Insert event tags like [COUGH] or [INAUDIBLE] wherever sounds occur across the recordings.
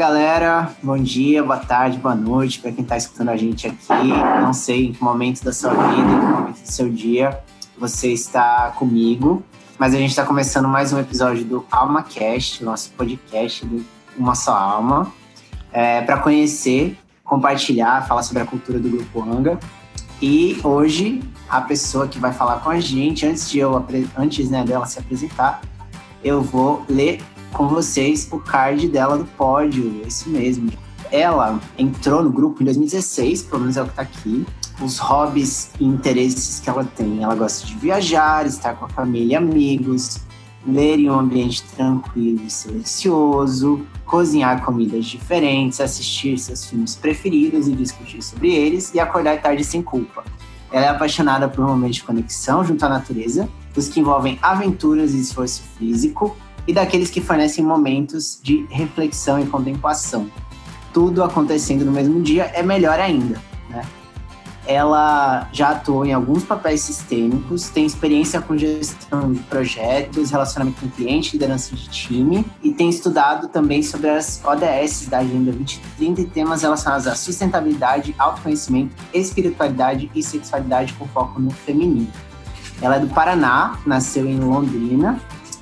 galera. Bom dia, boa tarde, boa noite para quem está escutando a gente aqui. Não sei em que momento da sua vida, em que momento do seu dia você está comigo, mas a gente está começando mais um episódio do AlmaCast, nosso podcast do Uma Só Alma, é, para conhecer, compartilhar, falar sobre a cultura do Grupo Anga. E hoje a pessoa que vai falar com a gente, antes de eu antes né, dela se apresentar, eu vou ler com vocês o card dela do pódio, esse mesmo. Ela entrou no grupo em 2016, pelo menos é o que tá aqui. Os hobbies e interesses que ela tem. Ela gosta de viajar, estar com a família e amigos, ler em um ambiente tranquilo e silencioso, cozinhar comidas diferentes, assistir seus filmes preferidos e discutir sobre eles e acordar tarde sem culpa. Ela é apaixonada por um momento de conexão junto à natureza, os que envolvem aventuras e esforço físico, e daqueles que fornecem momentos de reflexão e contemplação. Tudo acontecendo no mesmo dia é melhor ainda. Né? Ela já atuou em alguns papéis sistêmicos, tem experiência com gestão de projetos, relacionamento com cliente, liderança de time e tem estudado também sobre as ODS da Agenda 2030 e temas relacionados à sustentabilidade, autoconhecimento, espiritualidade e sexualidade com foco no feminino. Ela é do Paraná, nasceu em Londrina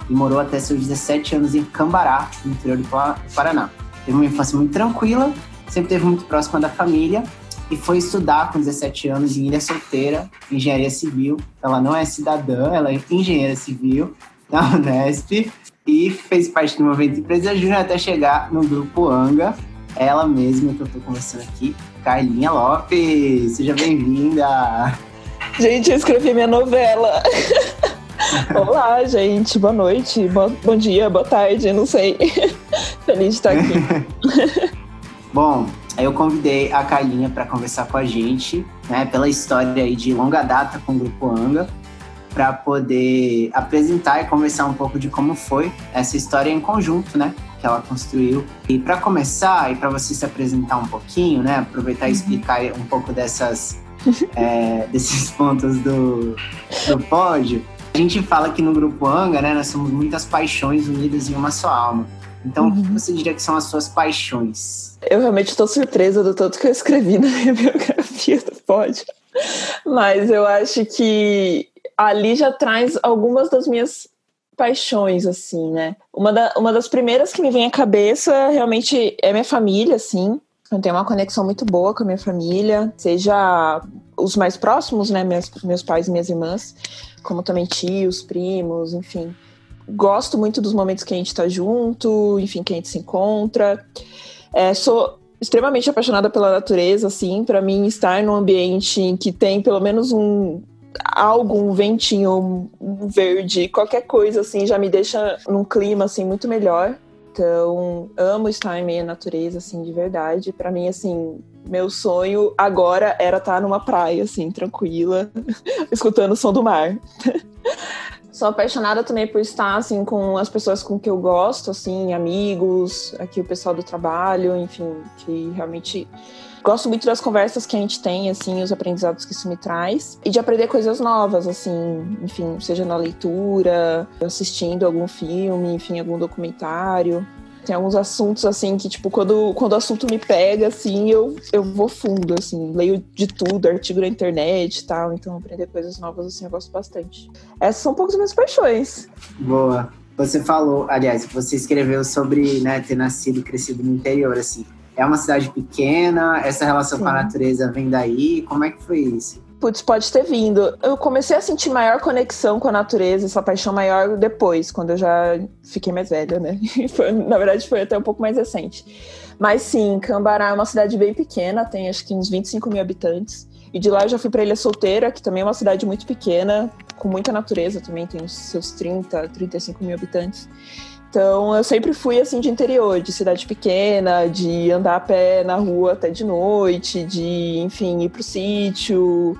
e morou até seus 17 anos em Cambará, no interior do Paraná. Teve uma infância muito tranquila, sempre teve muito próxima da família e foi estudar com 17 anos em Ilha Solteira, engenharia civil. Ela não é cidadã, ela é engenheira civil [LAUGHS] na Unesp e fez parte do movimento Empresa Júnior até chegar no grupo Anga. Ela mesma que eu estou conversando aqui, Carlinha Lopes. Seja bem-vinda! Gente, eu escrevi minha novela. [LAUGHS] [LAUGHS] Olá, gente. Boa noite, bom, bom dia, boa tarde, não sei. [LAUGHS] Feliz de estar aqui. [LAUGHS] Bom, eu convidei a Carlinha para conversar com a gente, né, pela história aí de longa data com o Grupo Anga, para poder apresentar e conversar um pouco de como foi essa história em conjunto, né, que ela construiu. E para começar e para você se apresentar um pouquinho, né, aproveitar e uhum. explicar um pouco dessas é, desses pontos do, do pódio, a gente fala que no grupo Anga, né, nós somos muitas paixões unidas em uma só alma. Então, uhum. o que você diria que são as suas paixões? Eu realmente estou surpresa do tanto que eu escrevi na [LAUGHS] minha biografia do pódio. Mas eu acho que ali já traz algumas das minhas paixões, assim, né? Uma, da, uma das primeiras que me vem à cabeça realmente é minha família, assim. Eu tenho uma conexão muito boa com a minha família, seja os mais próximos, né? Meus, meus pais e minhas irmãs, como também tios, primos, enfim. Gosto muito dos momentos que a gente tá junto, enfim, que a gente se encontra. É, sou extremamente apaixonada pela natureza, assim, para mim estar num ambiente em que tem pelo menos um algo, um ventinho, um verde, qualquer coisa assim, já me deixa num clima assim muito melhor. Então, amo estar em meio à natureza, assim, de verdade. Para mim, assim, meu sonho agora era estar numa praia, assim, tranquila, [LAUGHS] escutando o som do mar. [LAUGHS] Sou apaixonada também por estar, assim, com as pessoas com que eu gosto, assim, amigos, aqui o pessoal do trabalho, enfim, que realmente gosto muito das conversas que a gente tem, assim, os aprendizados que isso me traz. E de aprender coisas novas, assim, enfim, seja na leitura, assistindo algum filme, enfim, algum documentário. Tem alguns assuntos, assim, que, tipo, quando, quando o assunto me pega, assim, eu, eu vou fundo, assim, leio de tudo, artigo na internet e tal. Então, aprender coisas novas, assim, eu gosto bastante. Essas são um pouco das minhas paixões. Boa. Você falou, aliás, você escreveu sobre né, ter nascido e crescido no interior, assim. É uma cidade pequena? Essa relação Sim. com a natureza vem daí? Como é que foi isso? Putz, pode ter vindo. Eu comecei a sentir maior conexão com a natureza, essa paixão maior depois, quando eu já fiquei mais velha, né? [LAUGHS] Foi, na verdade, foi até um pouco mais recente. Mas sim, Cambará é uma cidade bem pequena, tem acho que uns 25 mil habitantes. E de lá eu já fui para Ilha Solteira, que também é uma cidade muito pequena, com muita natureza também, tem os seus 30, 35 mil habitantes. Então eu sempre fui assim de interior, de cidade pequena, de andar a pé na rua até de noite, de, enfim, ir pro sítio.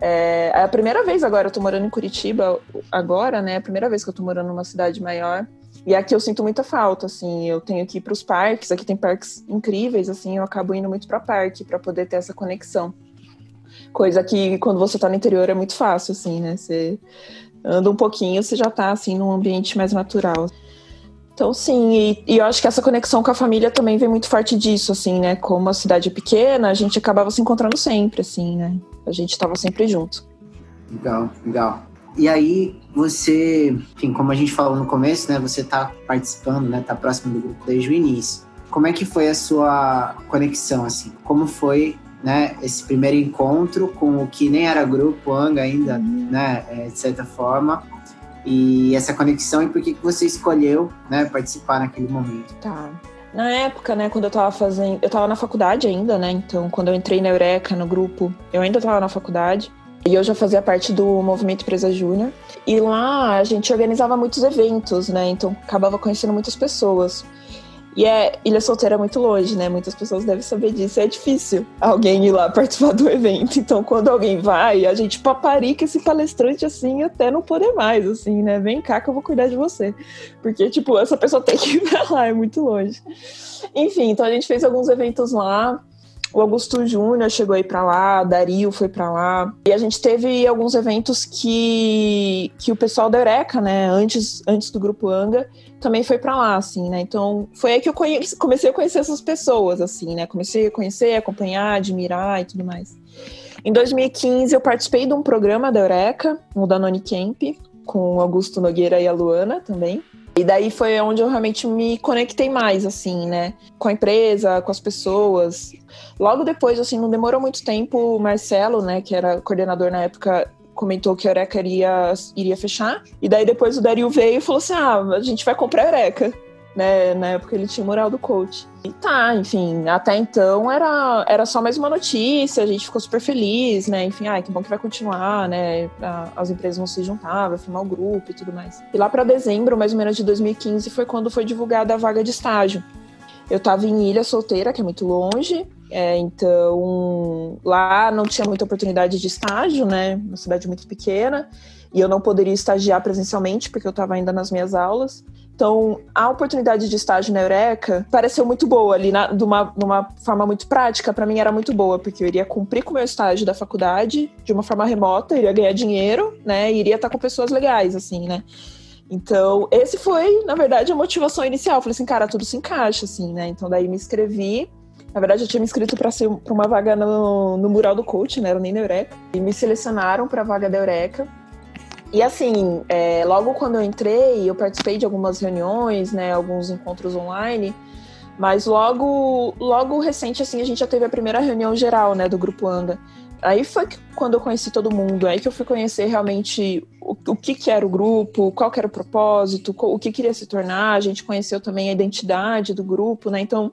É, é a primeira vez agora, eu tô morando em Curitiba agora, né? É a primeira vez que eu tô morando numa cidade maior. E aqui eu sinto muita falta, assim, eu tenho que ir para os parques, aqui tem parques incríveis, assim, eu acabo indo muito para parque para poder ter essa conexão. Coisa que quando você tá no interior é muito fácil, assim, né? Você anda um pouquinho, você já tá assim num ambiente mais natural. Então, sim, e, e, eu acho que essa conexão com a família também vem muito forte disso, assim, né? Como a cidade é pequena, a gente acabava se encontrando sempre, assim, né? A gente estava sempre junto. Legal, legal. E aí, você, enfim, como a gente falou no começo, né? Você tá participando, né? Tá próximo do grupo desde o início. Como é que foi a sua conexão, assim? Como foi, né? Esse primeiro encontro com o que nem era grupo, Anga ainda, uhum. né? É, de certa forma e essa conexão e por que, que você escolheu né, participar naquele momento. Tá. Na época, né, quando eu tava fazendo. Eu tava na faculdade ainda, né? Então, quando eu entrei na Eureka, no grupo, eu ainda tava na faculdade. E eu já fazia parte do Movimento Empresa Júnior. E lá a gente organizava muitos eventos, né? Então acabava conhecendo muitas pessoas. E é Ilha Solteira é muito longe, né? Muitas pessoas devem saber disso. É difícil alguém ir lá [LAUGHS] participar do evento. Então, quando alguém vai, a gente paparica esse palestrante assim até não poder mais, assim, né? Vem cá que eu vou cuidar de você. Porque, tipo, essa pessoa tem que [LAUGHS] ir pra lá, é muito longe. Enfim, então a gente fez alguns eventos lá. O Augusto Júnior chegou aí para lá, Dario foi para lá. E a gente teve alguns eventos que, que o pessoal da Eureka, né, antes, antes do grupo Anga, também foi para lá, assim, né? Então, foi aí que eu conheci, comecei a conhecer essas pessoas, assim, né? Comecei a conhecer, acompanhar, admirar e tudo mais. Em 2015, eu participei de um programa da Eureka, o Danone Camp, com o Augusto Nogueira e a Luana também. E daí foi onde eu realmente me conectei mais, assim, né? Com a empresa, com as pessoas. Logo depois, assim, não demorou muito tempo, o Marcelo, né, que era coordenador na época, comentou que a Eureka iria, iria fechar. E daí depois o Dario veio e falou assim: ah, a gente vai comprar a Eureka. Né, na época ele tinha moral do coach. E tá, enfim, até então era, era só mais uma notícia, a gente ficou super feliz, né? Enfim, ai, que bom que vai continuar, né? As empresas vão se juntar, vai formar o grupo e tudo mais. E lá para dezembro, mais ou menos de 2015, foi quando foi divulgada a vaga de estágio. Eu tava em Ilha Solteira, que é muito longe, é, então, lá não tinha muita oportunidade de estágio, né? Uma cidade muito pequena. E eu não poderia estagiar presencialmente, porque eu estava ainda nas minhas aulas. Então, a oportunidade de estágio na Eureka pareceu muito boa ali, na, de, uma, de uma forma muito prática. Para mim era muito boa, porque eu iria cumprir com o meu estágio da faculdade de uma forma remota, iria ganhar dinheiro, né? E iria estar com pessoas legais, assim, né? Então, esse foi, na verdade, a motivação inicial. Falei assim, cara, tudo se encaixa, assim, né? Então, daí me inscrevi na verdade, eu tinha me inscrito para uma vaga no, no mural do coach, né? Era nem na Eureka. E me selecionaram para a vaga da Eureka. E assim, é, logo quando eu entrei, eu participei de algumas reuniões, né? Alguns encontros online. Mas logo, logo recente, assim, a gente já teve a primeira reunião geral, né? Do grupo Anga. Aí foi quando eu conheci todo mundo, aí que eu fui conhecer realmente o, o que, que era o grupo, qual era o propósito, o que queria se tornar. A gente conheceu também a identidade do grupo, né? Então,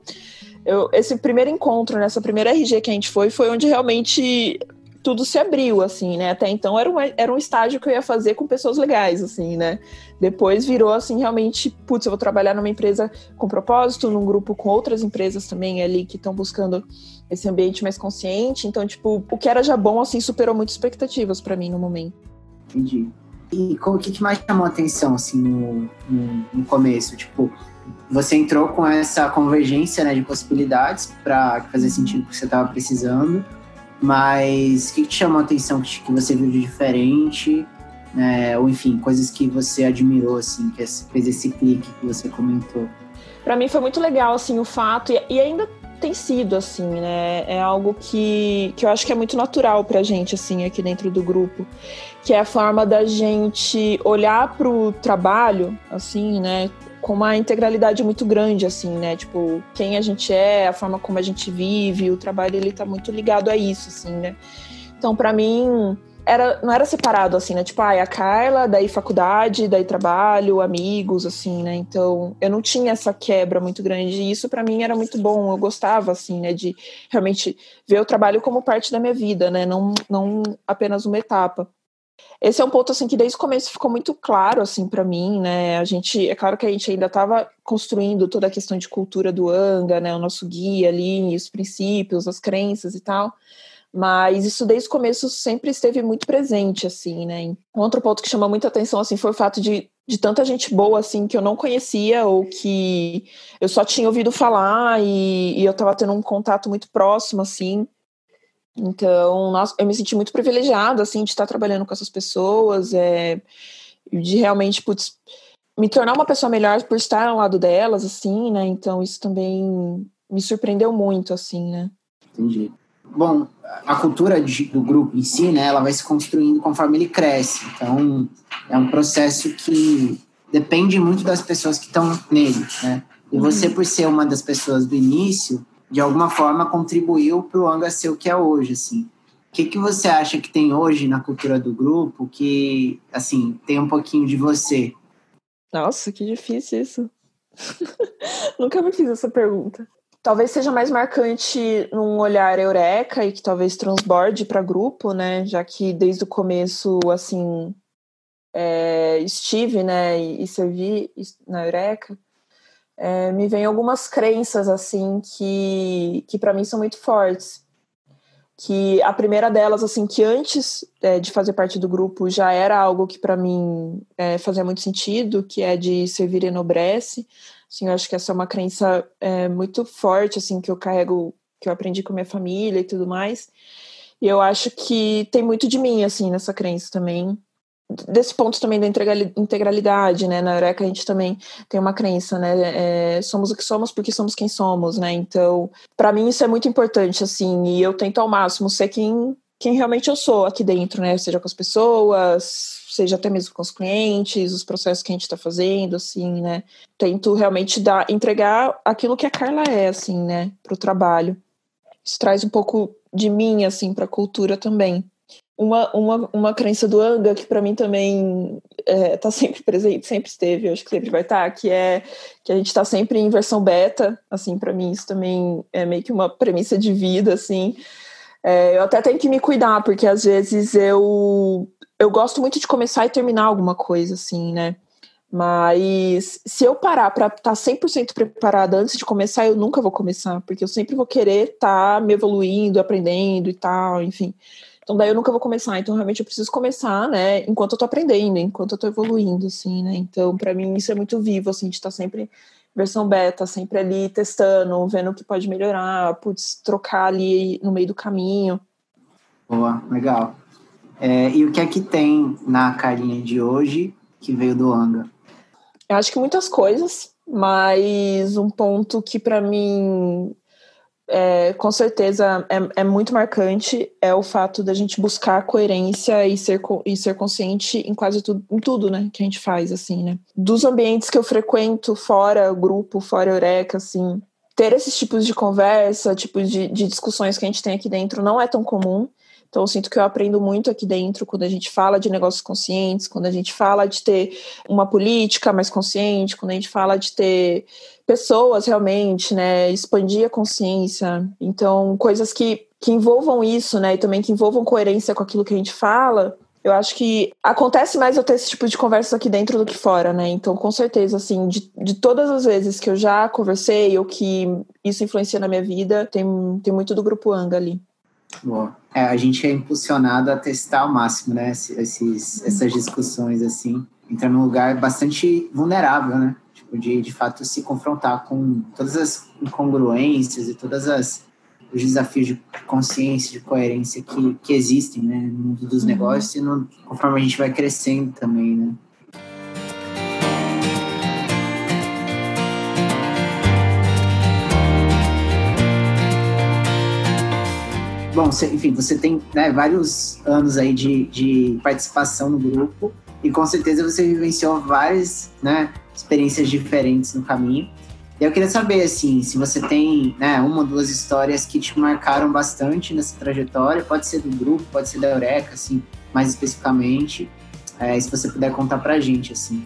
eu, esse primeiro encontro, nessa primeira RG que a gente foi, foi onde realmente tudo se abriu, assim, né? Até então era, uma, era um estágio que eu ia fazer com pessoas legais, assim, né? Depois virou, assim, realmente, putz, eu vou trabalhar numa empresa com propósito, num grupo com outras empresas também ali que estão buscando esse ambiente mais consciente. Então, tipo, o que era já bom, assim, superou muitas expectativas para mim no momento. Entendi. E o que, que mais chamou a atenção, assim, no, no, no começo? Tipo, você entrou com essa convergência né, de possibilidades para fazer sentido que você estava precisando, mas o que, que, te chamou a atenção que, que você viu de diferente? Né, ou enfim, coisas que você admirou, assim, que fez esse clique que você comentou? Para mim foi muito legal, assim, o fato, e, e ainda tem sido assim, né? É algo que, que eu acho que é muito natural pra gente, assim, aqui dentro do grupo. Que é a forma da gente olhar pro trabalho, assim, né? Com uma integralidade muito grande, assim, né? Tipo, quem a gente é, a forma como a gente vive, o trabalho, ele tá muito ligado a isso, assim, né? Então, para mim, era, não era separado, assim, né? Tipo, ah, é a Carla, daí faculdade, daí trabalho, amigos, assim, né? Então, eu não tinha essa quebra muito grande. E isso, para mim, era muito bom. Eu gostava, assim, né? De realmente ver o trabalho como parte da minha vida, né? Não, não apenas uma etapa. Esse é um ponto assim que desde o começo ficou muito claro assim para mim, né? A gente, é claro que a gente ainda estava construindo toda a questão de cultura do Anga, né? O nosso guia ali, os princípios, as crenças e tal. Mas isso desde o começo sempre esteve muito presente, assim, né? Outro ponto que chama muita atenção, assim, foi o fato de, de tanta gente boa, assim, que eu não conhecia ou que eu só tinha ouvido falar e, e eu estava tendo um contato muito próximo, assim, então, nós, eu me senti muito privilegiada, assim, de estar trabalhando com essas pessoas, é, de realmente, putz, me tornar uma pessoa melhor por estar ao lado delas, assim, né? Então isso também me surpreendeu muito, assim, né? Entendi. Bom, a cultura de, do grupo em si, né, ela vai se construindo conforme ele cresce. Então, é um processo que depende muito das pessoas que estão nele, né? E você, uhum. por ser uma das pessoas do início, de alguma forma contribuiu para o Anga ser o que é hoje, assim. O que, que você acha que tem hoje na cultura do grupo que, assim, tem um pouquinho de você? Nossa, que difícil isso. [LAUGHS] Nunca me fiz essa pergunta. Talvez seja mais marcante num olhar eureka e que talvez transborde para grupo, né? Já que desde o começo, assim, é, estive, né, e, e servi na eureka é, me vem algumas crenças assim que, que para mim são muito fortes. Que a primeira delas, assim, que antes é, de fazer parte do grupo já era algo que para mim é, fazia muito sentido, que é de servir enobrece. Assim, eu acho que essa é uma crença é, muito forte, assim, que eu carrego, que eu aprendi com minha família e tudo mais. E eu acho que tem muito de mim, assim, nessa crença também desse ponto também da integralidade, né? Na Eureka a gente também tem uma crença, né? É, somos o que somos porque somos quem somos, né? Então, para mim isso é muito importante, assim, e eu tento ao máximo ser quem, quem realmente eu sou aqui dentro, né? Seja com as pessoas, seja até mesmo com os clientes, os processos que a gente está fazendo, assim, né? Tento realmente dar, entregar aquilo que a Carla é, assim, né? Para o trabalho. Isso traz um pouco de mim, assim, para a cultura também uma, uma, uma crença do Anga que para mim também está é, tá sempre presente, sempre esteve, eu acho que sempre vai estar, tá, que é que a gente está sempre em versão beta, assim, para mim isso também é meio que uma premissa de vida, assim. É, eu até tenho que me cuidar, porque às vezes eu, eu gosto muito de começar e terminar alguma coisa, assim, né? Mas se eu parar para estar tá 100% preparada antes de começar, eu nunca vou começar, porque eu sempre vou querer estar tá me evoluindo, aprendendo e tal, enfim. Então daí eu nunca vou começar, então realmente eu preciso começar, né, enquanto eu tô aprendendo, enquanto eu tô evoluindo, assim, né, então para mim isso é muito vivo, assim, de estar tá sempre versão beta, sempre ali testando, vendo o que pode melhorar, putz, trocar ali no meio do caminho. Boa, legal. É, e o que é que tem na carinha de hoje que veio do Anga? Eu acho que muitas coisas, mas um ponto que para mim é, com certeza é, é, muito marcante é o fato da gente buscar coerência e ser, e ser consciente em quase tudo, em tudo, né, que a gente faz, assim, né. Dos ambientes que eu frequento, fora grupo, fora Eureka, assim, ter esses tipos de conversa, tipos de, de discussões que a gente tem aqui dentro não é tão comum. Então, eu sinto que eu aprendo muito aqui dentro quando a gente fala de negócios conscientes, quando a gente fala de ter uma política mais consciente, quando a gente fala de ter pessoas realmente, né? Expandir a consciência. Então, coisas que, que envolvam isso, né? E também que envolvam coerência com aquilo que a gente fala. Eu acho que acontece mais eu ter esse tipo de conversa aqui dentro do que fora, né? Então, com certeza, assim, de, de todas as vezes que eu já conversei ou que isso influencia na minha vida, tem, tem muito do grupo Anga ali. Boa. É, a gente é impulsionado a testar ao máximo, né? Esses, essas discussões, assim. Entrar num lugar bastante vulnerável, né? Tipo, de, de fato se confrontar com todas as incongruências e todas as os desafios de consciência, de coerência que, que existem, né? No mundo dos uhum. negócios e no, conforme a gente vai crescendo também, né? Bom, enfim, você tem né, vários anos aí de, de participação no grupo e com certeza você vivenciou várias né, experiências diferentes no caminho. E eu queria saber, assim, se você tem né, uma ou duas histórias que te marcaram bastante nessa trajetória, pode ser do grupo, pode ser da Eureka, assim, mais especificamente, é, se você puder contar pra gente, assim.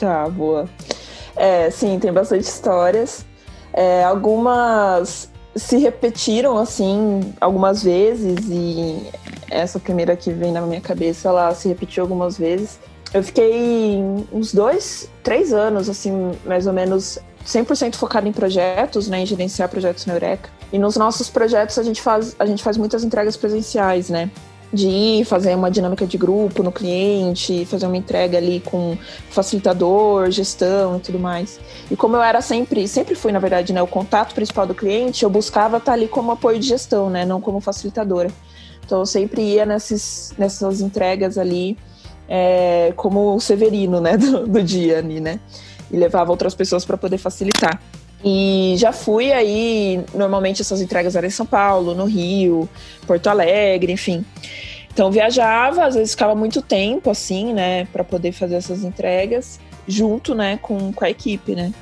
tá, boa. É, sim, tem bastante histórias. É, algumas se repetiram assim algumas vezes e essa primeira que vem na minha cabeça ela se repetiu algumas vezes. Eu fiquei uns dois, três anos assim mais ou menos 100% focado em projetos, né, em gerenciar projetos na Eureka. E nos nossos projetos a gente faz a gente faz muitas entregas presenciais, né? De ir fazer uma dinâmica de grupo no cliente, fazer uma entrega ali com facilitador, gestão e tudo mais. E como eu era sempre, sempre fui, na verdade, né, o contato principal do cliente, eu buscava estar ali como apoio de gestão, né, não como facilitadora. Então eu sempre ia nesses, nessas entregas ali é, como o Severino, né, [LAUGHS] do, do dia ali, né? E levava outras pessoas para poder facilitar. E já fui aí, normalmente essas entregas eram em São Paulo, no Rio, Porto Alegre, enfim. Então viajava, às vezes ficava muito tempo assim, né, para poder fazer essas entregas junto, né, com, com a equipe, né.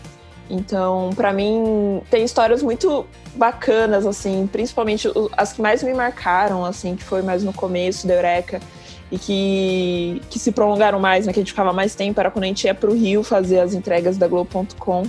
Então, para mim, tem histórias muito bacanas, assim, principalmente as que mais me marcaram, assim, que foi mais no começo da Eureka e que, que se prolongaram mais, né, que a gente ficava mais tempo, era quando a gente ia pro Rio fazer as entregas da Globo.com.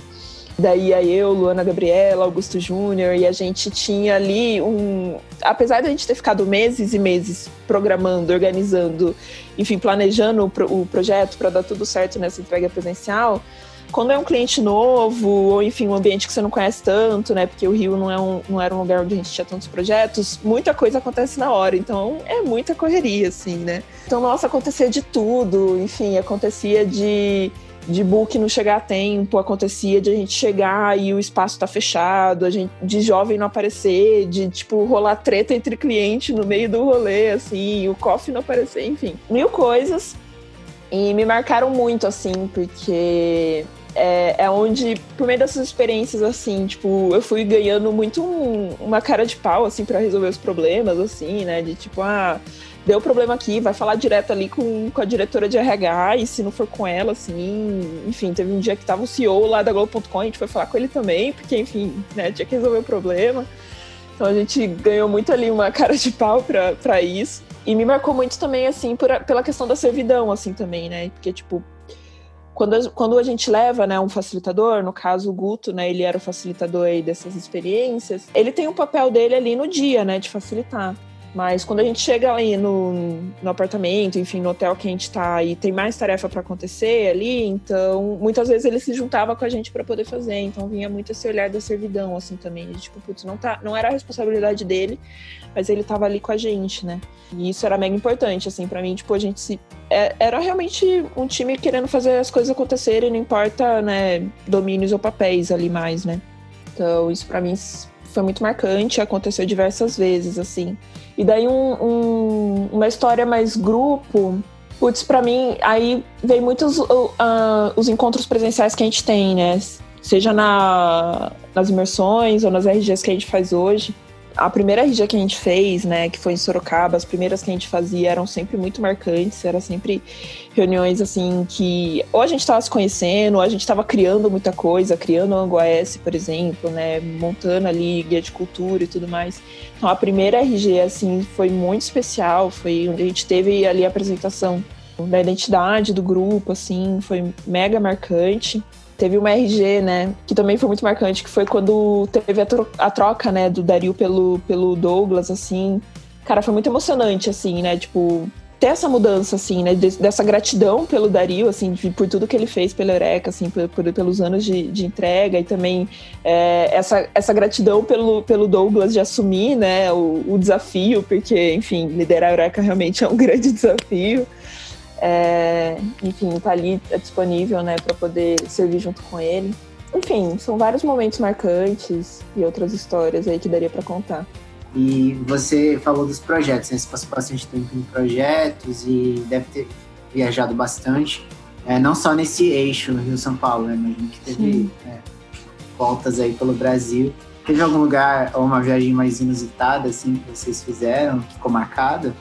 Daí ia eu, Luana Gabriela, Augusto Júnior, e a gente tinha ali um. Apesar de a gente ter ficado meses e meses programando, organizando, enfim, planejando o, pro, o projeto para dar tudo certo nessa entrega presencial, quando é um cliente novo, ou enfim, um ambiente que você não conhece tanto, né? Porque o Rio não, é um, não era um lugar onde a gente tinha tantos projetos, muita coisa acontece na hora, então é muita correria, assim, né? Então, nossa, acontecia de tudo, enfim, acontecia de de book não chegar a tempo, acontecia de a gente chegar e o espaço tá fechado, a gente, de jovem não aparecer, de tipo rolar treta entre cliente no meio do rolê, assim, o coffee não aparecer, enfim, mil coisas. E me marcaram muito, assim, porque é, é, onde, por meio dessas experiências, assim, tipo, eu fui ganhando muito um, uma cara de pau, assim, para resolver os problemas, assim, né? De tipo, ah, deu problema aqui, vai falar direto ali com, com a diretora de RH, e se não for com ela, assim, enfim, teve um dia que tava o CEO lá da Globo.com, a gente foi falar com ele também, porque, enfim, né, tinha que resolver o problema. Então a gente ganhou muito ali uma [LAUGHS] cara de pau pra isso. E me marcou muito também, assim, por, pela questão da servidão, assim, também, né? Porque, tipo, quando, quando a gente leva né, um facilitador, no caso o Guto, né, ele era o facilitador aí dessas experiências, ele tem um papel dele ali no dia, né, de facilitar. Mas quando a gente chega ali no, no apartamento, enfim, no hotel que a gente tá e tem mais tarefa para acontecer ali, então muitas vezes ele se juntava com a gente para poder fazer. Então vinha muito esse olhar da servidão, assim, também. De, tipo, putz, não, tá, não era a responsabilidade dele, mas ele tava ali com a gente, né? E isso era mega importante, assim, para mim, tipo, a gente se. É, era realmente um time querendo fazer as coisas acontecerem, não importa, né, domínios ou papéis ali mais, né? Então, isso para mim foi muito marcante, aconteceu diversas vezes, assim. E daí um, um, uma história mais grupo, putz, pra mim, aí vem muitos uh, os encontros presenciais que a gente tem, né? Seja na, nas imersões ou nas RGs que a gente faz hoje a primeira RG que a gente fez, né, que foi em Sorocaba, as primeiras que a gente fazia eram sempre muito marcantes, eram sempre reuniões assim que ou a gente estava se conhecendo, ou a gente estava criando muita coisa, criando o Ango AS, por exemplo, né, montando ali guia de cultura e tudo mais. Então a primeira RG assim foi muito especial, foi onde a gente teve ali a apresentação da identidade do grupo, assim, foi mega marcante. Teve uma RG, né, que também foi muito marcante, que foi quando teve a, tro a troca, né, do Dario pelo, pelo Douglas, assim. Cara, foi muito emocionante, assim, né, tipo, ter essa mudança, assim, né, dessa gratidão pelo Dario, assim, por tudo que ele fez pela Eureka, assim, por, por pelos anos de, de, entrega e também é, essa, essa gratidão pelo, pelo Douglas de assumir, né, o, o desafio, porque, enfim, liderar a Eureka realmente é um [LAUGHS] grande desafio. É, enfim, tá ali disponível, né, para poder servir junto com ele. Enfim, são vários momentos marcantes e outras histórias aí que daria para contar. E você falou dos projetos, né? Você passou bastante tempo em projetos e deve ter viajado bastante. É, não só nesse eixo no Rio-São Paulo, né? Imagino que teve é, voltas aí pelo Brasil. Teve algum lugar ou uma viagem mais inusitada, assim, que vocês fizeram, que ficou marcada?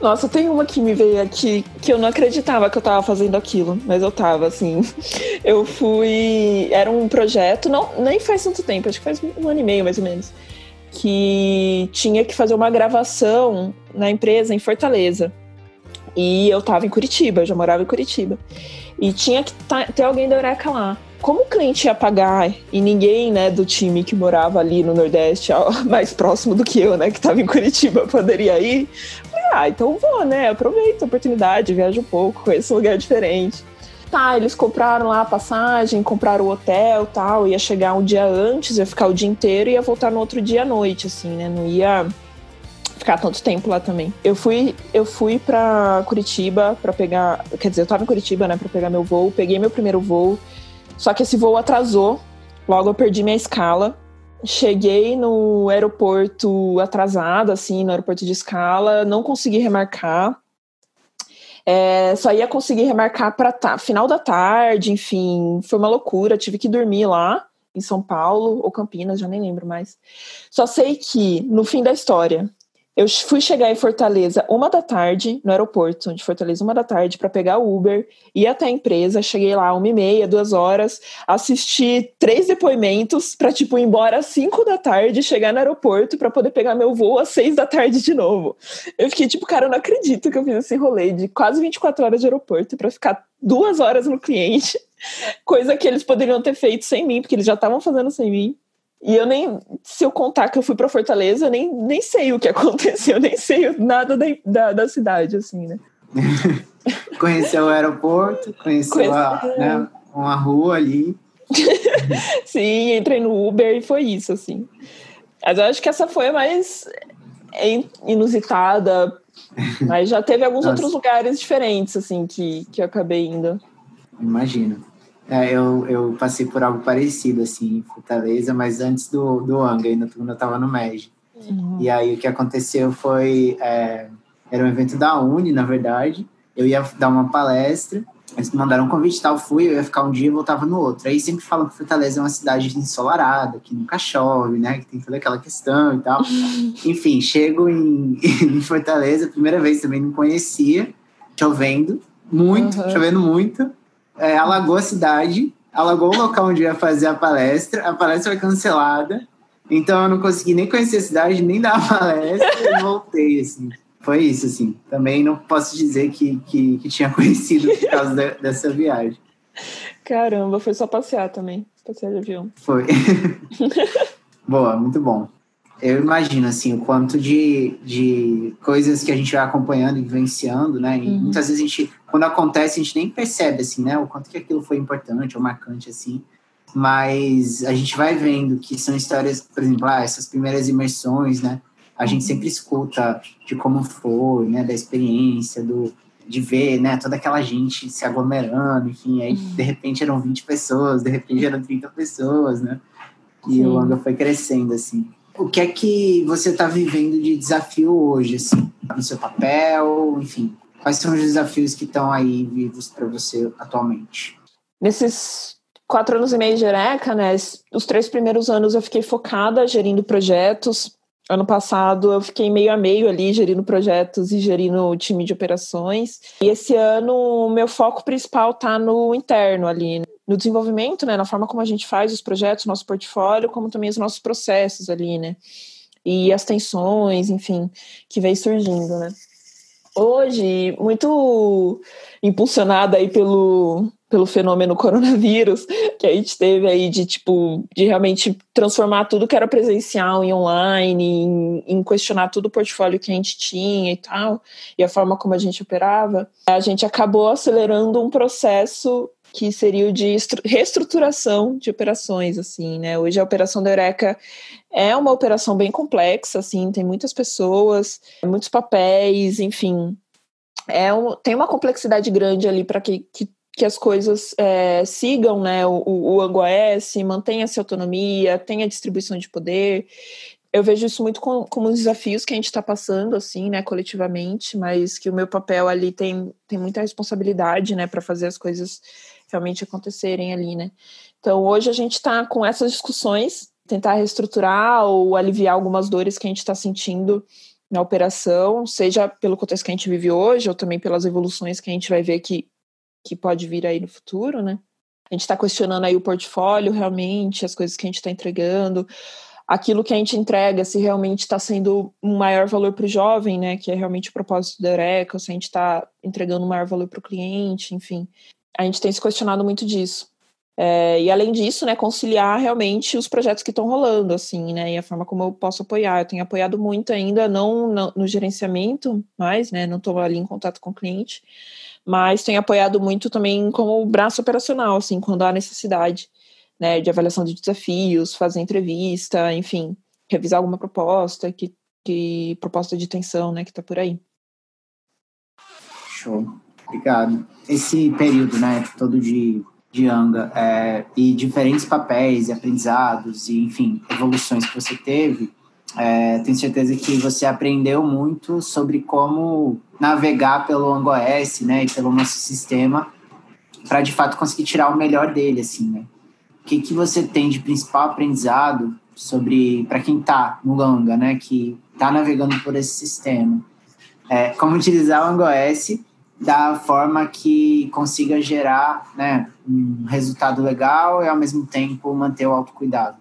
Nossa, tem uma que me veio aqui que eu não acreditava que eu tava fazendo aquilo, mas eu tava, assim. [LAUGHS] Eu fui. Era um projeto, não, nem faz tanto tempo, acho que faz um ano e meio mais ou menos, que tinha que fazer uma gravação na empresa em Fortaleza. E eu tava em Curitiba, eu já morava em Curitiba. E tinha que tá, ter alguém da Eureka lá. Como o cliente ia pagar e ninguém, né, do time que morava ali no Nordeste, [LAUGHS] mais próximo do que eu, né, que tava em Curitiba, [LAUGHS] poderia ir, ah, então vou, né? Aproveito a oportunidade, viajo um pouco, conheço um lugar diferente. Tá, eles compraram lá a passagem, compraram o hotel tal, ia chegar um dia antes, ia ficar o dia inteiro e ia voltar no outro dia à noite, assim, né? Não ia ficar tanto tempo lá também. Eu fui, eu fui para Curitiba para pegar, quer dizer, eu tava em Curitiba, né, para pegar meu voo, peguei meu primeiro voo. Só que esse voo atrasou. Logo eu perdi minha escala. Cheguei no aeroporto atrasada, assim, no aeroporto de escala, não consegui remarcar. É, só ia conseguir remarcar para ta final da tarde, enfim, foi uma loucura. Tive que dormir lá em São Paulo ou Campinas, já nem lembro mais. Só sei que no fim da história eu fui chegar em Fortaleza uma da tarde, no aeroporto de Fortaleza, uma da tarde, para pegar o Uber, ir até a empresa. Cheguei lá uma e meia, duas horas, assisti três depoimentos para, tipo, ir embora às cinco da tarde, chegar no aeroporto para poder pegar meu voo às seis da tarde de novo. Eu fiquei, tipo, cara, eu não acredito que eu fiz esse rolê de quase 24 horas de aeroporto para ficar duas horas no cliente, [LAUGHS] coisa que eles poderiam ter feito sem mim, porque eles já estavam fazendo sem mim. E eu nem, se eu contar que eu fui para Fortaleza, eu nem, nem sei o que [LAUGHS] aconteceu, nem sei nada da, da, da cidade, assim, né? [LAUGHS] conheceu o aeroporto, conheceu Conhece... a, né, uma rua ali. [LAUGHS] Sim, entrei no Uber e foi isso, assim. Mas eu acho que essa foi a mais inusitada, mas já teve alguns Nossa. outros lugares diferentes, assim, que, que eu acabei indo. Imagino. É, eu, eu passei por algo parecido, assim, em Fortaleza, mas antes do, do Anga, ainda quando eu estava no MEG. Uhum. E aí o que aconteceu foi... É, era um evento da Uni, na verdade. Eu ia dar uma palestra, eles me mandaram um convite e tal, fui, eu ia ficar um dia e voltava no outro. Aí sempre falam que Fortaleza é uma cidade ensolarada, que nunca chove, né? Que tem toda aquela questão e tal. Enfim, chego em, [LAUGHS] em Fortaleza, primeira vez também não conhecia, chovendo, muito, uhum. chovendo muito é, alagou a cidade, alagou o local onde ia fazer a palestra, a palestra foi cancelada, então eu não consegui nem conhecer a cidade, nem dar a [LAUGHS] palestra e voltei, assim. Foi isso, assim. Também não posso dizer que, que, que tinha conhecido por causa de, dessa viagem. Caramba, foi só passear também, passear de avião. Foi. [LAUGHS] Boa, muito bom eu imagino assim o quanto de, de coisas que a gente vai acompanhando e vivenciando, né? E uhum. muitas vezes a gente, quando acontece, a gente nem percebe assim, né? O quanto que aquilo foi importante ou marcante assim. Mas a gente vai vendo que são histórias, por exemplo, ah, essas primeiras imersões, né? A gente uhum. sempre escuta de como foi, né? Da experiência, do de ver, né? Toda aquela gente se aglomerando, enfim. Aí uhum. de repente eram 20 pessoas, de repente eram 30 pessoas, né? E Sim. o Anga foi crescendo assim. O que é que você está vivendo de desafio hoje, assim, no seu papel, enfim? Quais são os desafios que estão aí vivos para você atualmente? Nesses quatro anos e meio de Eureka, né? Os três primeiros anos eu fiquei focada gerindo projetos. Ano passado eu fiquei meio a meio ali, gerindo projetos e gerindo o time de operações. E esse ano o meu foco principal está no interno ali, no desenvolvimento, né, na forma como a gente faz os projetos, nosso portfólio, como também os nossos processos ali, né, e as tensões, enfim, que vem surgindo, né. Hoje, muito impulsionada aí pelo, pelo fenômeno coronavírus, que a gente teve aí de, tipo, de realmente transformar tudo que era presencial em online, em, em questionar todo o portfólio que a gente tinha e tal, e a forma como a gente operava, a gente acabou acelerando um processo que seria o de reestruturação de operações, assim, né? Hoje a operação da Eureka é uma operação bem complexa, assim, tem muitas pessoas, muitos papéis, enfim. É um, tem uma complexidade grande ali para que, que, que, as coisas é, sigam né, o, o AngoS, mantenha essa autonomia, tenha distribuição de poder. Eu vejo isso muito como, como desafios que a gente está passando, assim, né, coletivamente, mas que o meu papel ali tem, tem muita responsabilidade, né, para fazer as coisas realmente acontecerem ali, né? Então, hoje a gente está com essas discussões, tentar reestruturar ou aliviar algumas dores que a gente está sentindo na operação, seja pelo contexto que a gente vive hoje, ou também pelas evoluções que a gente vai ver que, que pode vir aí no futuro, né? A gente está questionando aí o portfólio realmente, as coisas que a gente está entregando, aquilo que a gente entrega, se realmente está sendo um maior valor para o jovem, né? Que é realmente o propósito da Eureka, se a gente está entregando um maior valor para o cliente, enfim a gente tem se questionado muito disso. É, e além disso, né, conciliar realmente os projetos que estão rolando, assim, né, e a forma como eu posso apoiar. Eu tenho apoiado muito ainda, não no, no gerenciamento, mais, né, não estou ali em contato com o cliente, mas tenho apoiado muito também como braço operacional, assim, quando há necessidade, né, de avaliação de desafios, fazer entrevista, enfim, revisar alguma proposta, que, que proposta de tensão, né, que está por aí. Show. Obrigado. Esse período, né, todo de, de Anga, é, e diferentes papéis e aprendizados, e enfim, evoluções que você teve, É, tenho certeza que você aprendeu muito sobre como navegar pelo AngoS, né, e pelo nosso sistema, para de fato conseguir tirar o melhor dele, assim, né? O que, que você tem de principal aprendizado sobre para quem está no Langa, né, que está navegando por esse sistema? É, como utilizar o AngoS da forma que consiga gerar, né, um resultado legal e ao mesmo tempo manter o autocuidado.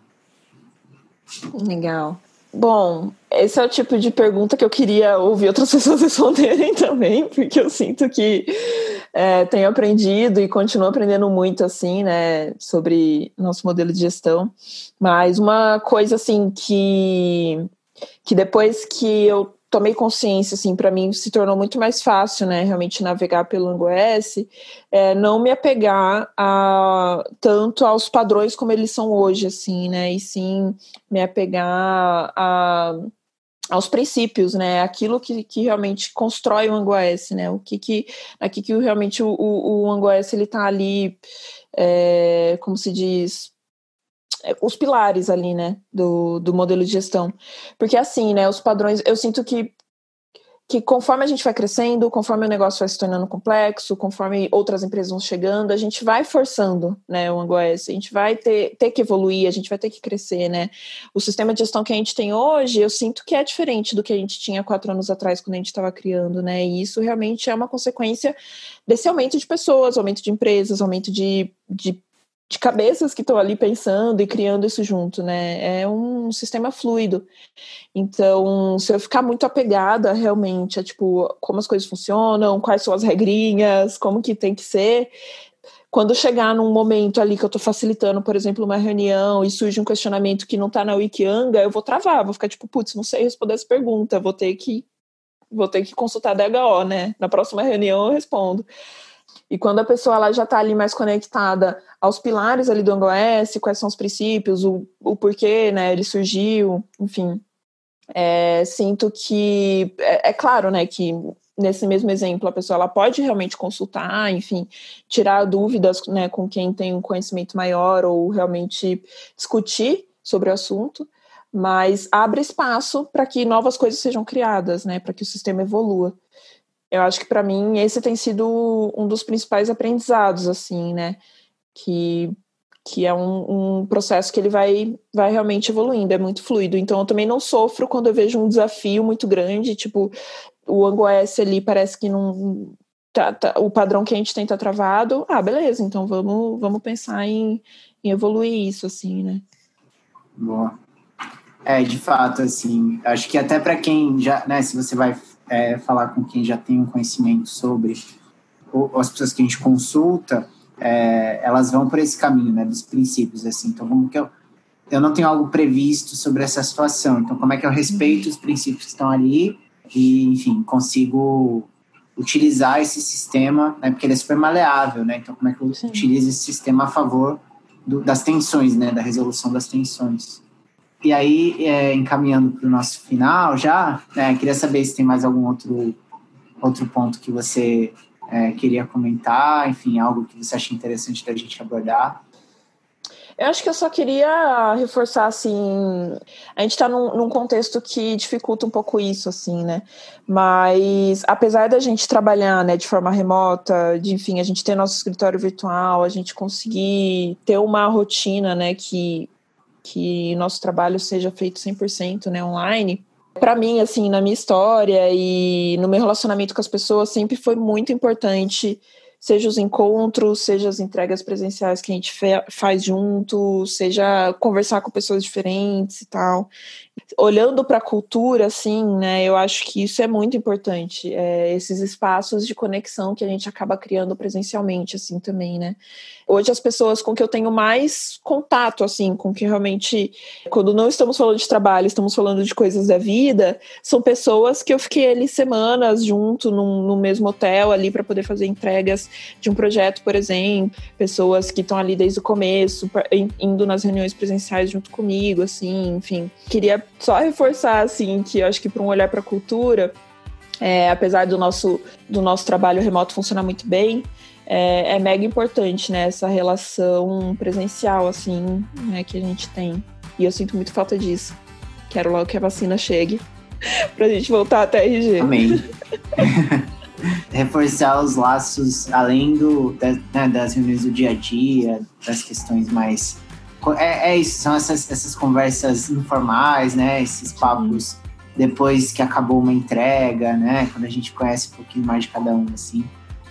Legal. Bom, esse é o tipo de pergunta que eu queria ouvir outras [LAUGHS] pessoas responderem também, porque eu sinto que é, tenho aprendido e continuo aprendendo muito, assim, né, sobre nosso modelo de gestão. Mas uma coisa, assim, que, que depois que eu tomei consciência, assim, para mim se tornou muito mais fácil, né, realmente navegar pelo AngoS, é, não me apegar a, tanto aos padrões como eles são hoje, assim, né, e sim me apegar a, aos princípios, né, aquilo que, que realmente constrói o AngoS, né, o que que, aqui que realmente o, o, o AngoS, ele tá ali, é, como se diz, os pilares ali, né, do, do modelo de gestão. Porque assim, né, os padrões, eu sinto que que conforme a gente vai crescendo, conforme o negócio vai se tornando complexo, conforme outras empresas vão chegando, a gente vai forçando, né, o AngoS, a gente vai ter, ter que evoluir, a gente vai ter que crescer, né. O sistema de gestão que a gente tem hoje, eu sinto que é diferente do que a gente tinha quatro anos atrás, quando a gente estava criando, né, e isso realmente é uma consequência desse aumento de pessoas, aumento de empresas, aumento de, de de cabeças que estão ali pensando e criando isso junto, né? É um sistema fluido. Então, se eu ficar muito apegada realmente a tipo como as coisas funcionam, quais são as regrinhas, como que tem que ser, quando chegar num momento ali que eu estou facilitando, por exemplo, uma reunião e surge um questionamento que não está na Wikianga, eu vou travar, vou ficar tipo, putz, não sei responder essa pergunta, vou ter que vou ter que consultar a DHO, né? Na próxima reunião eu respondo. E quando a pessoa ela já está ali mais conectada aos pilares ali do AngoS, quais são os princípios, o, o porquê, né, ele surgiu, enfim, é, sinto que é, é, claro, né, que nesse mesmo exemplo a pessoa ela pode realmente consultar, enfim, tirar dúvidas, né, com quem tem um conhecimento maior ou realmente discutir sobre o assunto, mas abre espaço para que novas coisas sejam criadas, né, para que o sistema evolua eu acho que para mim esse tem sido um dos principais aprendizados, assim, né? Que, que é um, um, processo que ele vai, vai realmente evoluindo, é muito fluido. Então eu também não sofro quando eu vejo um desafio muito grande, tipo, o AngoS ali parece que não. Tá, tá, o padrão que a gente tem tá travado. Ah, beleza, então vamos, vamos pensar em, em evoluir isso, assim, né? Boa. É, de fato, assim, acho que até para quem já, né, se você vai é, falar com quem já tem um conhecimento sobre, ou, as pessoas que a gente consulta, é, elas vão por esse caminho, né, dos princípios, assim. Então, como que eu, eu não tenho algo previsto sobre essa situação, então como é que eu respeito os princípios que estão ali e, enfim, consigo utilizar esse sistema, né, porque ele é super maleável, né, então como é que eu Sim. utilizo esse sistema a favor do, das tensões, né, da resolução das tensões. E aí, é, encaminhando para o nosso final já, né, queria saber se tem mais algum outro, outro ponto que você é, queria comentar, enfim, algo que você acha interessante da gente abordar. Eu acho que eu só queria reforçar, assim, a gente está num, num, contexto que dificulta um pouco isso, assim, né? Mas apesar da gente trabalhar, né, de forma remota, de, enfim, a gente ter nosso escritório virtual, a gente conseguir ter uma rotina, né, que que nosso trabalho seja feito 100% né, online. Para mim, assim, na minha história e no meu relacionamento com as pessoas, sempre foi muito importante, seja os encontros, seja as entregas presenciais que a gente faz junto, seja conversar com pessoas diferentes e tal. Olhando para a cultura, assim, né, eu acho que isso é muito importante, é, esses espaços de conexão que a gente acaba criando presencialmente, assim, também, né. Hoje as pessoas com que eu tenho mais contato, assim, com que realmente, quando não estamos falando de trabalho, estamos falando de coisas da vida, são pessoas que eu fiquei ali semanas junto no mesmo hotel ali para poder fazer entregas de um projeto, por exemplo, pessoas que estão ali desde o começo, indo nas reuniões presenciais junto comigo, assim, enfim. Queria só reforçar, assim, que eu acho que para um olhar para a cultura, é, apesar do nosso, do nosso trabalho remoto funcionar muito bem, é, é, mega importante, né? Essa relação presencial, assim, né, que a gente tem. E eu sinto muito falta disso. Quero logo que a vacina chegue [LAUGHS] pra gente voltar até RG. Amém. [LAUGHS] Reforçar os laços além do, né, das reuniões do dia a dia, das questões mais. É, é isso, são essas, essas conversas informais, né? Esses papos depois que acabou uma entrega, né? Quando a gente conhece um pouquinho mais de cada um, assim.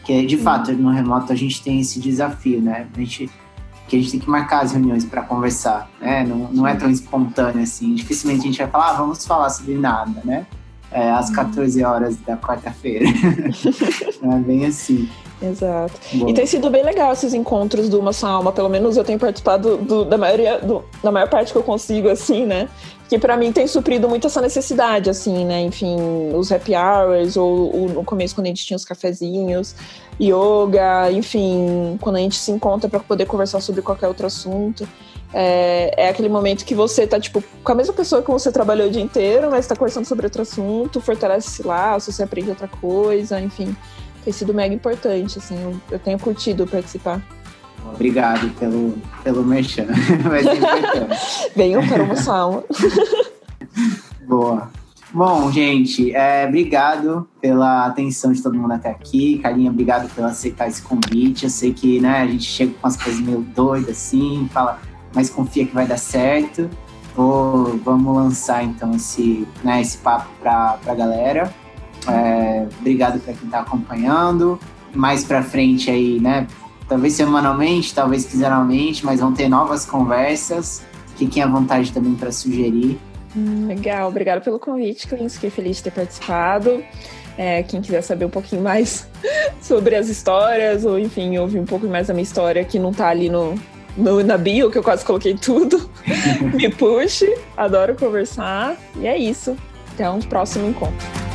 Que de fato no remoto a gente tem esse desafio, né? A gente que a gente tem que marcar as reuniões para conversar, né? Não, não é tão espontâneo assim. Dificilmente a gente vai falar, ah, vamos falar sobre nada, né? É, às 14 uhum. horas da quarta-feira. [LAUGHS] não é bem assim. Exato. E tem sido bem legal esses encontros do Uma Só Alma, pelo menos eu tenho participado do, da maioria, do, da maior parte que eu consigo, assim, né? Que para mim tem suprido muito essa necessidade, assim, né? Enfim, os happy hours, ou, ou no começo quando a gente tinha os cafezinhos, yoga, enfim, quando a gente se encontra para poder conversar sobre qualquer outro assunto. É, é, aquele momento que você tá, tipo, com a mesma pessoa que você trabalhou o dia inteiro, mas tá conversando sobre outro assunto, fortalece esse laço, você aprende outra coisa, enfim tem sido mega importante, assim, eu, eu tenho curtido participar. Obrigado pelo, pelo merchan, [LAUGHS] vai ser importante. [LAUGHS] Venham para uma sala. [LAUGHS] Boa. Bom, gente, é, obrigado pela atenção de todo mundo até aqui. Carinha, obrigado por aceitar esse convite. Eu sei que né, a gente chega com umas coisas meio doidas assim, fala, mas confia que vai dar certo. Vou, vamos lançar então esse, né, esse papo para a galera. É, obrigado para quem está acompanhando. Mais para frente aí, né? Talvez semanalmente, talvez quinzenalmente, mas vão ter novas conversas. Fiquem à vontade também para sugerir. Hum, legal, obrigada pelo convite, Clins. Fiquei feliz de ter participado. É, quem quiser saber um pouquinho mais [LAUGHS] sobre as histórias, ou enfim, ouvir um pouco mais da minha história que não está ali no, no, na bio, que eu quase coloquei tudo, [LAUGHS] me puxe. Adoro conversar. E é isso. Até um próximo encontro.